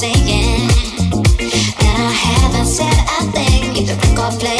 saying that I haven't said a thing. Need to record play.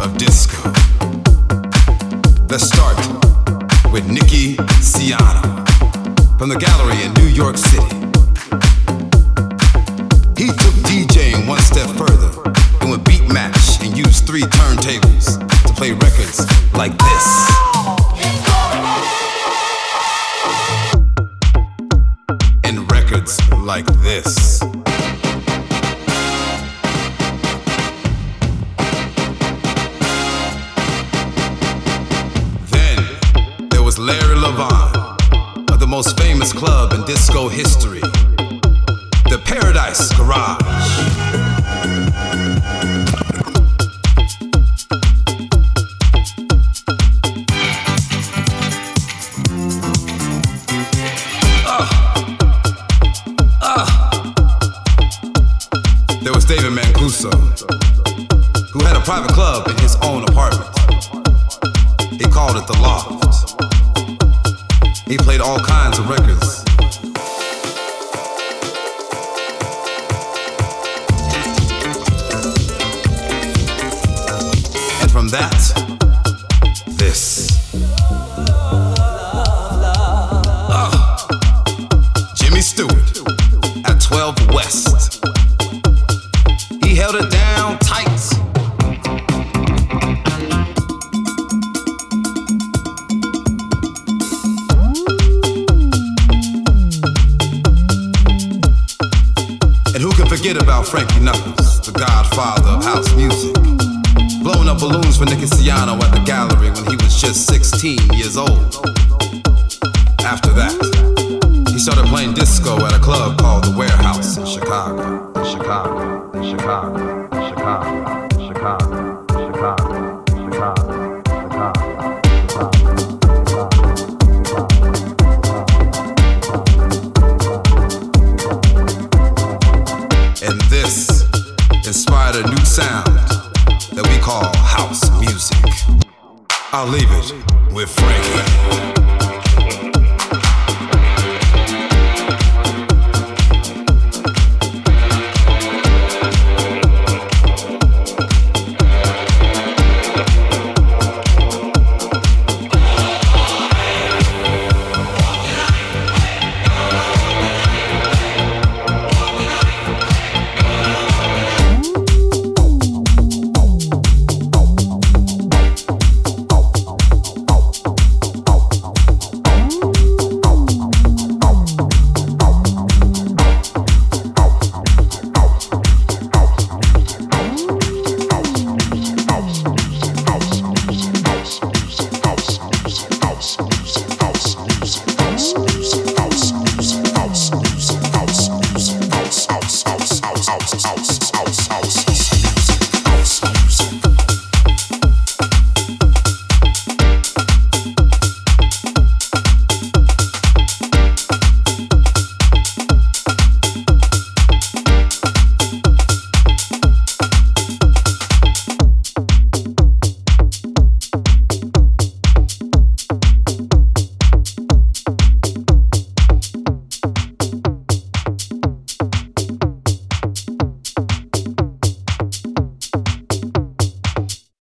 of disco. Let's start with Nicky Siano from the gallery in New York City. He took DJing one step further and would beat match and use three turntables to play records like disco at a club called The Warehouse in Chicago. In Chicago. In Chicago. In Chicago. In Chicago. In Chicago. In Chicago. Chicago. And this inspired a new sound that we call house music. I'll leave it with Frank.